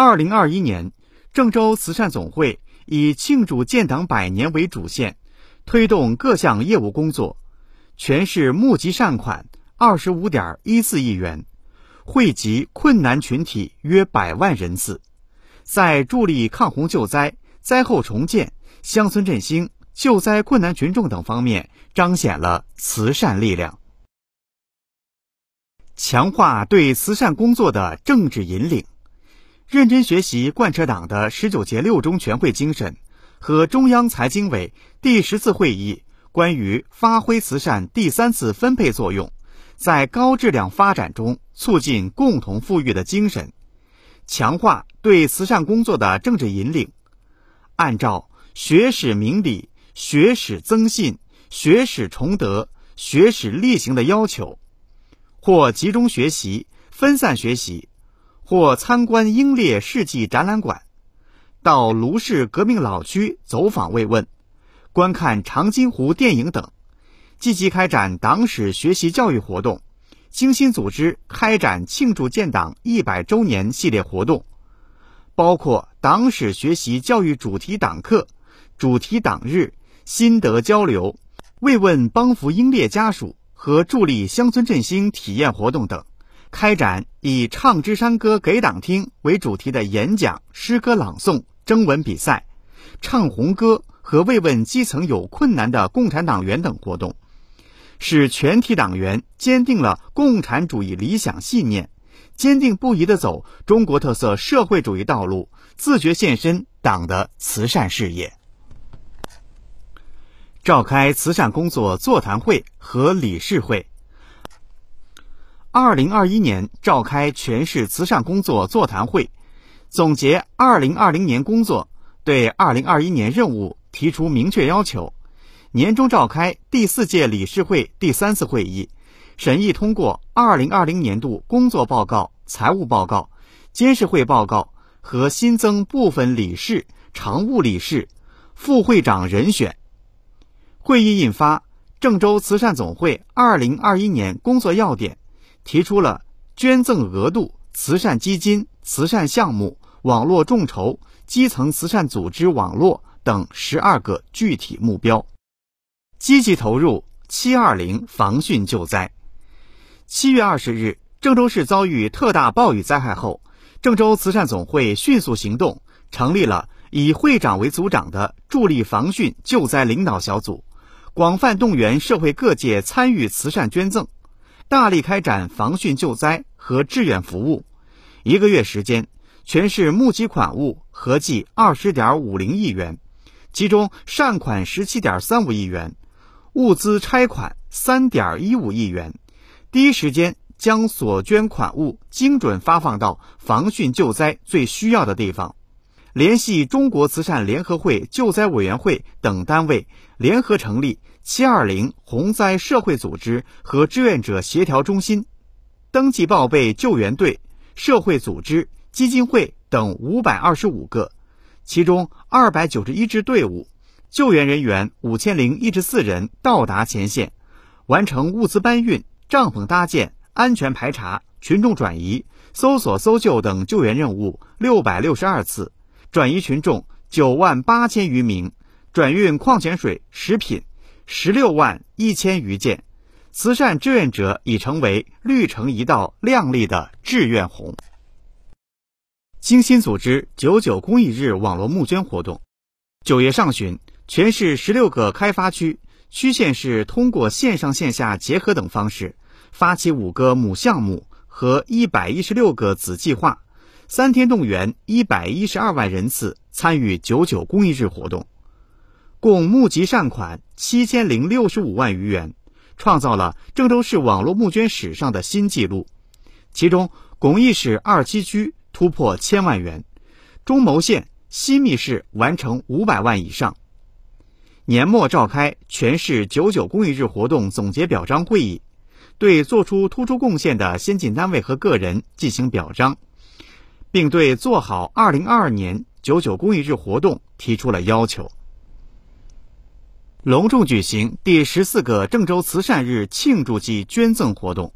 二零二一年，郑州慈善总会以庆祝建党百年为主线，推动各项业务工作，全市募集善款二十五点一四亿元，惠及困难群体约百万人次，在助力抗洪救灾、灾后重建、乡村振兴、救灾困难群众等方面彰显了慈善力量。强化对慈善工作的政治引领，认真学习贯彻党的十九届六中全会精神和中央财经委第十次会议关于发挥慈善第三次分配作用，在高质量发展中促进共同富裕的精神，强化对慈善工作的政治引领，按照学史明理、学史增信、学史崇德、学史力行的要求。或集中学习、分散学习，或参观英烈事迹展览馆，到卢氏革命老区走访慰问，观看长津湖电影等，积极开展党史学习教育活动，精心组织开展庆祝建党一百周年系列活动，包括党史学习教育主题党课、主题党日、心得交流、慰问帮扶英烈家属。和助力乡村振兴体验活动等，开展以“唱支山歌给党听”为主题的演讲、诗歌朗诵、征文比赛，唱红歌和慰问基层有困难的共产党员等活动，使全体党员坚定了共产主义理想信念，坚定不移地走中国特色社会主义道路，自觉献身党的慈善事业。召开慈善工作座谈会和理事会。二零二一年召开全市慈善工作座谈会，总结二零二零年工作，对二零二一年任务提出明确要求。年终召开第四届理事会第三次会议，审议通过二零二零年度工作报告、财务报告、监事会报告和新增部分理事、常务理事、副会长人选。会议印发《郑州慈善总会二零二一年工作要点》，提出了捐赠额度、慈善基金、慈善项目、网络众筹、基层慈善组织网络等十二个具体目标，积极投入“七二零”防汛救灾。七月二十日，郑州市遭遇特大暴雨灾害后，郑州慈善总会迅速行动，成立了以会长为组长的助力防汛救灾领导小组。广泛动员社会各界参与慈善捐赠，大力开展防汛救灾和志愿服务。一个月时间，全市募集款物合计二十点五零亿元，其中善款十七点三五亿元，物资拆款三点一五亿元。第一时间将所捐款物精准发放到防汛救灾最需要的地方。联系中国慈善联合会救灾委员会等单位，联合成立“七二零”洪灾社会组织和志愿者协调中心，登记报备救援队、社会组织、基金会等五百二十五个，其中二百九十一支队伍，救援人员五千零一十四人到达前线，完成物资搬运、帐篷搭建、安全排查、群众转移、搜索搜救等救援任务六百六十二次。转移群众九万八千余名，转运矿泉水、食品十六万一千余件，慈善志愿者已成为绿城一道亮丽的志愿红。精心组织九九公益日网络募捐活动。九月上旬，全市十六个开发区、区县市通过线上线下结合等方式，发起五个母项目和一百一十六个子计划。三天动员一百一十二万人次参与九九公益日活动，共募集善款七千零六十五万余元，创造了郑州市网络募捐史上的新纪录。其中，巩义市二七区突破千万元，中牟县、西密市完成五百万以上。年末召开全市九九公益日活动总结表彰会议，对做出突出贡献的先进单位和个人进行表彰。并对做好二零二二年九九公益日活动提出了要求。隆重举行第十四个郑州慈善日庆祝暨捐赠活动。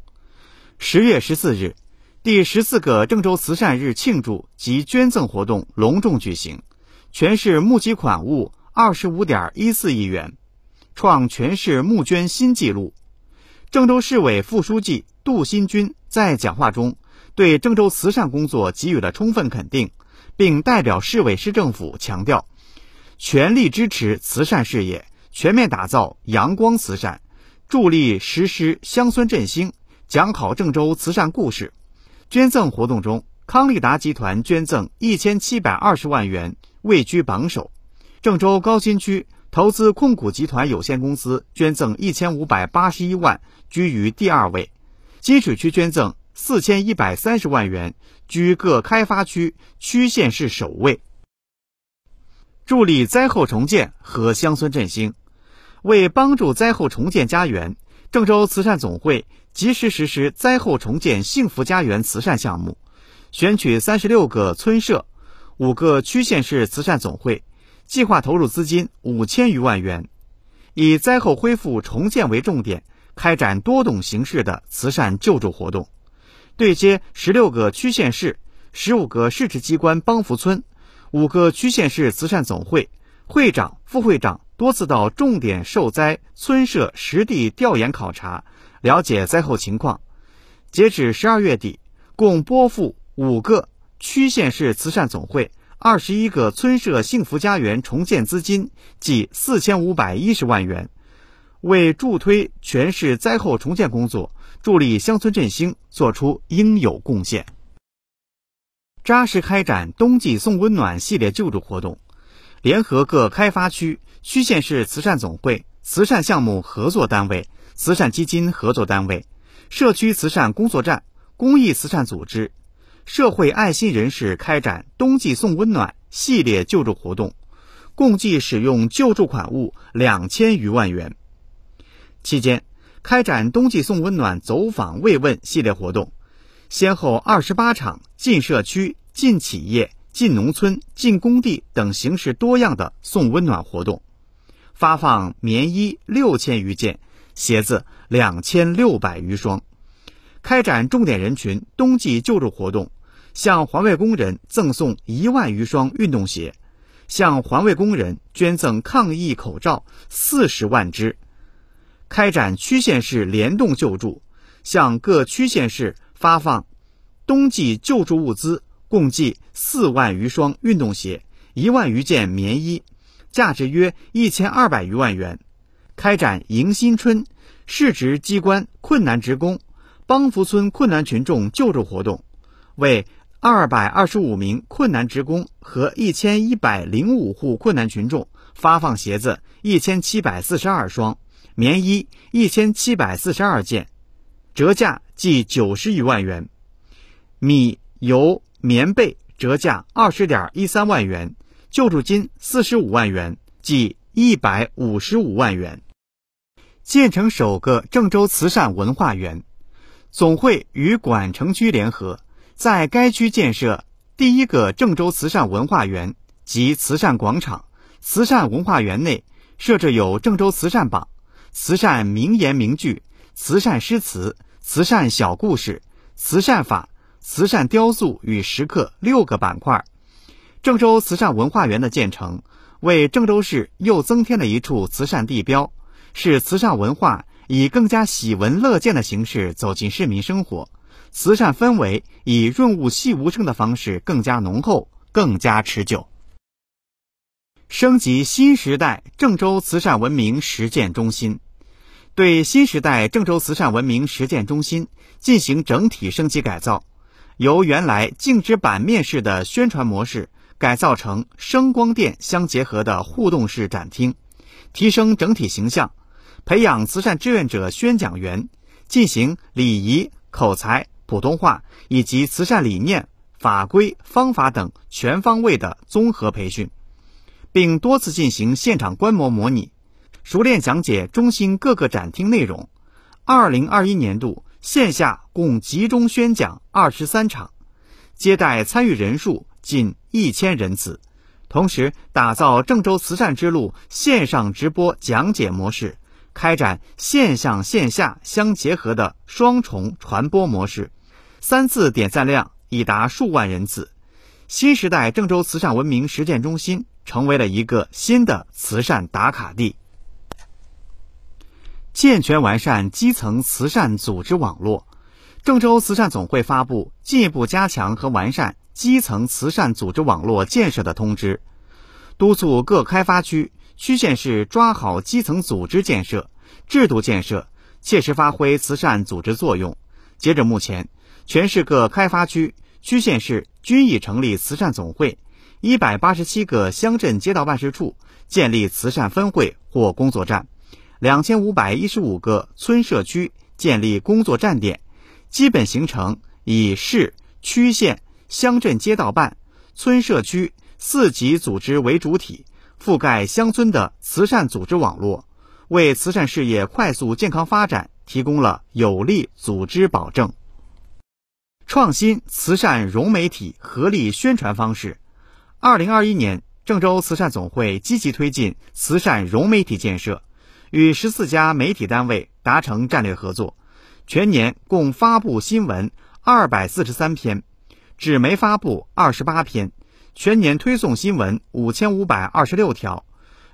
十月十四日，第十四个郑州慈善日庆祝及捐赠活动隆重举行，全市募集款物二十五点一四亿元，创全市募捐新纪录。郑州市委副书记杜新军在讲话中对郑州慈善工作给予了充分肯定，并代表市委市政府强调，全力支持慈善事业，全面打造阳光慈善，助力实施乡村振兴，讲好郑州慈善故事。捐赠活动中，康利达集团捐赠一千七百二十万元，位居榜首；郑州高新区投资控股集团有限公司捐赠一千五百八十一万，居于第二位；金水区捐赠四千一百三十万元，居各开发区区县市首位。助力灾后重建和乡村振兴，为帮助灾后重建家园，郑州慈善总会。及时实施灾后重建幸福家园慈善项目，选取三十六个村社、五个区县市慈善总会，计划投入资金五千余万元，以灾后恢复重建为重点，开展多种形式的慈善救助活动，对接十六个区县市、十五个市直机关帮扶村、五个区县市慈善总会会长、副会长多次到重点受灾村社实地调研考察。了解灾后情况，截止十二月底，共拨付五个区县市慈善总会、二十一个村社幸福家园重建资金，计四千五百一十万元，为助推全市灾后重建工作、助力乡村振兴作出应有贡献。扎实开展冬季送温暖系列救助活动，联合各开发区、区县市慈善总会、慈善项目合作单位。慈善基金合作单位、社区慈善工作站、公益慈善组织、社会爱心人士开展冬季送温暖系列救助活动，共计使用救助款物两千余万元。期间，开展冬季送温暖走访慰问系列活动，先后二十八场进社区、进企业、进农村、进工地等形式多样的送温暖活动，发放棉衣六千余件。鞋子两千六百余双，开展重点人群冬季救助活动，向环卫工人赠送一万余双运动鞋，向环卫工人捐赠抗疫口罩四十万只，开展区县市联动救助，向各区县市发放冬季救助物资，共计四万余双运动鞋，一万余件棉衣，价值约一千二百余万元。开展迎新春市直机关困难职工帮扶村困难群众救助活动，为二百二十五名困难职工和一千一百零五户困难群众发放鞋子一千七百四十二双，棉衣一千七百四十二件，折价计九十余万元；米油棉被折价二十点一三万元，救助金四十五万元，即。一百五十五万元，建成首个郑州慈善文化园。总会与管城区联合，在该区建设第一个郑州慈善文化园及慈善广场。慈善文化园内设置有郑州慈善榜、慈善名言名句、慈善诗词、慈善小故事、慈善法、慈善雕塑与石刻六个板块。郑州慈善文化园的建成。为郑州市又增添了一处慈善地标，使慈善文化以更加喜闻乐见的形式走进市民生活，慈善氛围以润物细无声的方式更加浓厚、更加持久。升级新时代郑州慈善文明实践中心，对新时代郑州慈善文明实践中心进行整体升级改造，由原来静止版面式的宣传模式。改造成声光电相结合的互动式展厅，提升整体形象，培养慈善志愿者宣讲员，进行礼仪、口才、普通话以及慈善理念、法规、方法等全方位的综合培训，并多次进行现场观摩模拟，熟练讲解中心各个展厅内容。二零二一年度线下共集中宣讲二十三场，接待参与人数。近一千人次，同时打造郑州慈善之路线上直播讲解模式，开展线上线下相结合的双重传播模式，三次点赞量已达数万人次。新时代郑州慈善文明实践中心成为了一个新的慈善打卡地。健全完善基层慈善组织网络，郑州慈善总会发布进一步加强和完善基层慈善组织网络建设的通知，督促各开发区、区县市抓好基层组织建设、制度建设，切实发挥慈善组织作用。截至目前，全市各开发区。区县市均已成立慈善总会，一百八十七个乡镇街道办事处建立慈善分会或工作站，两千五百一十五个村社区建立工作站点，基本形成以市区县乡镇街道办、村社区四级组织为主体，覆盖乡村的慈善组织网络，为慈善事业快速健康发展提供了有力组织保证。创新慈善融媒体合力宣传方式。二零二一年，郑州慈善总会积极推进慈善融媒体建设，与十四家媒体单位达成战略合作，全年共发布新闻二百四十三篇，纸媒发布二十八篇，全年推送新闻五千五百二十六条，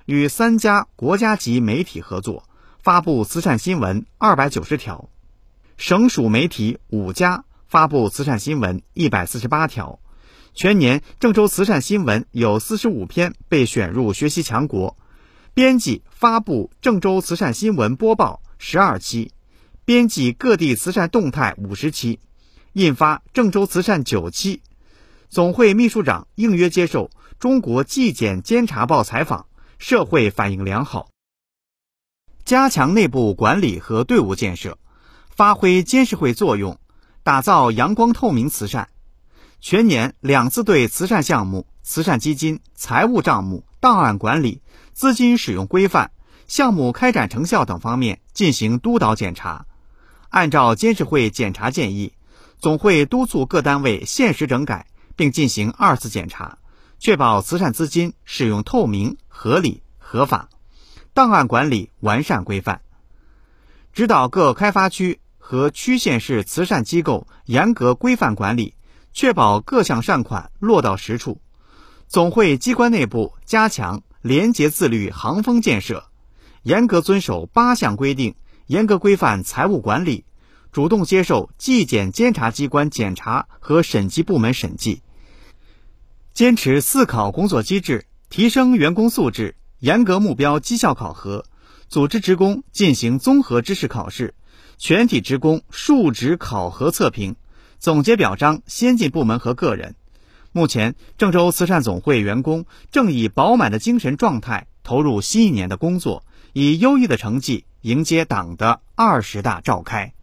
与三家国家级媒体合作，发布慈善新闻二百九十条，省属媒体五家。发布慈善新闻一百四十八条，全年郑州慈善新闻有四十五篇被选入学习强国，编辑发布郑州慈善新闻播报十二期，编辑各地慈善动态五十期，印发郑州慈善九期。总会秘书长应约接受《中国纪检监察报》采访，社会反应良好。加强内部管理和队伍建设，发挥监事会作用。打造阳光透明慈善，全年两次对慈善项目、慈善基金财务账目、档案管理、资金使用规范、项目开展成效等方面进行督导检查。按照监事会检查建议，总会督促各单位限时整改，并进行二次检查，确保慈善资金使用透明、合理、合法，档案管理完善规范，指导各开发区。和区县市慈善机构严格规范管理，确保各项善款落到实处。总会机关内部加强廉洁自律行风建设，严格遵守八项规定，严格规范财务管理，主动接受纪检监察机关检查和审计部门审计。坚持四考工作机制，提升员工素质，严格目标绩效考核，组织职工进行综合知识考试。全体职工述职考核测评，总结表彰先进部门和个人。目前，郑州慈善总会员工正以饱满的精神状态投入新一年的工作，以优异的成绩迎接党的二十大召开。